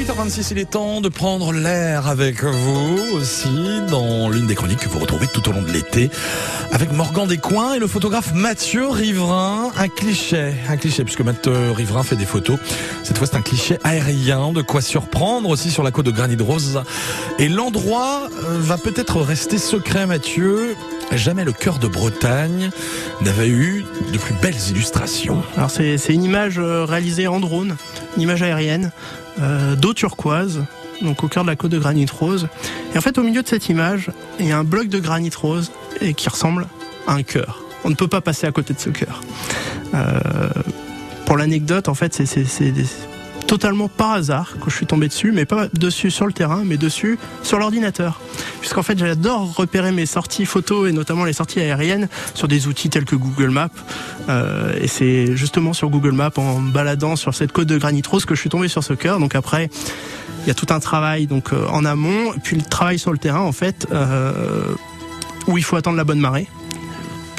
8h26, il est temps de prendre l'air avec vous aussi dans l'une des chroniques que vous retrouvez tout au long de l'été avec Morgan Descoings et le photographe Mathieu Riverain. Un cliché, un cliché puisque Mathieu Riverain fait des photos. Cette fois c'est un cliché aérien, de quoi surprendre aussi sur la côte de Granit Rose. Et l'endroit euh, va peut-être rester secret Mathieu. Jamais le cœur de Bretagne n'avait eu de plus belles illustrations. Alors c'est une image euh, réalisée en drone, une image aérienne, euh, d'eau turquoise, donc au cœur de la côte de granit rose. Et en fait au milieu de cette image, il y a un bloc de granit rose et qui ressemble à un cœur. On ne peut pas passer à côté de ce cœur. Euh, pour l'anecdote, en fait, c'est totalement par hasard que je suis tombé dessus, mais pas dessus sur le terrain, mais dessus sur l'ordinateur. Puisqu'en fait, j'adore repérer mes sorties photos et notamment les sorties aériennes sur des outils tels que Google Maps. Euh, et c'est justement sur Google Maps, en baladant sur cette côte de granit rose, que je suis tombé sur ce cœur. Donc après, il y a tout un travail donc euh, en amont, puis le travail sur le terrain en fait, euh, où il faut attendre la bonne marée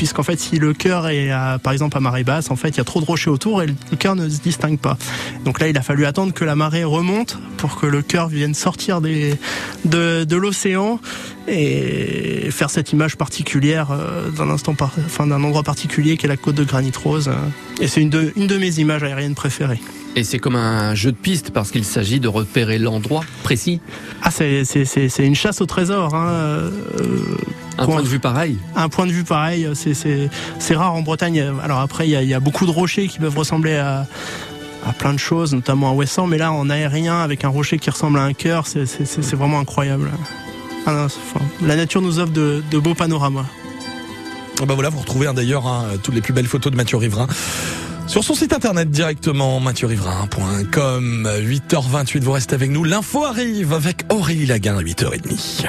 puisqu'en fait, si le cœur est par exemple à marée basse, en fait, il y a trop de rochers autour et le cœur ne se distingue pas. Donc là, il a fallu attendre que la marée remonte pour que le cœur vienne sortir de, l'océan et faire cette image particulière euh, d'un endroit particulier qui est la côte de Granit Rose. Et c'est une de mes images aériennes préférées. Et c'est comme un jeu de piste parce qu'il s'agit de repérer l'endroit précis. Ah, c'est une chasse au trésor. Hein. Euh, un point de vue pareil Un point de vue pareil, c'est rare en Bretagne. Alors après, il y a, beaucoup de rochers qui peuvent ressembler à, plein de choses, notamment à Ouessant, mais là en aérien, avec un rocher qui ressemble à un cœur, c'est vraiment incroyable. Ah la nature nous offre de, beaux panoramas. Ah bah voilà, vous retrouvez hein, d'ailleurs hein, toutes les plus belles photos de Mathieu Riverain sur son site internet directement, mathieuriverain.com. 8h28, vous restez avec nous. L'info arrive avec Aurélie Laguin à 8h30.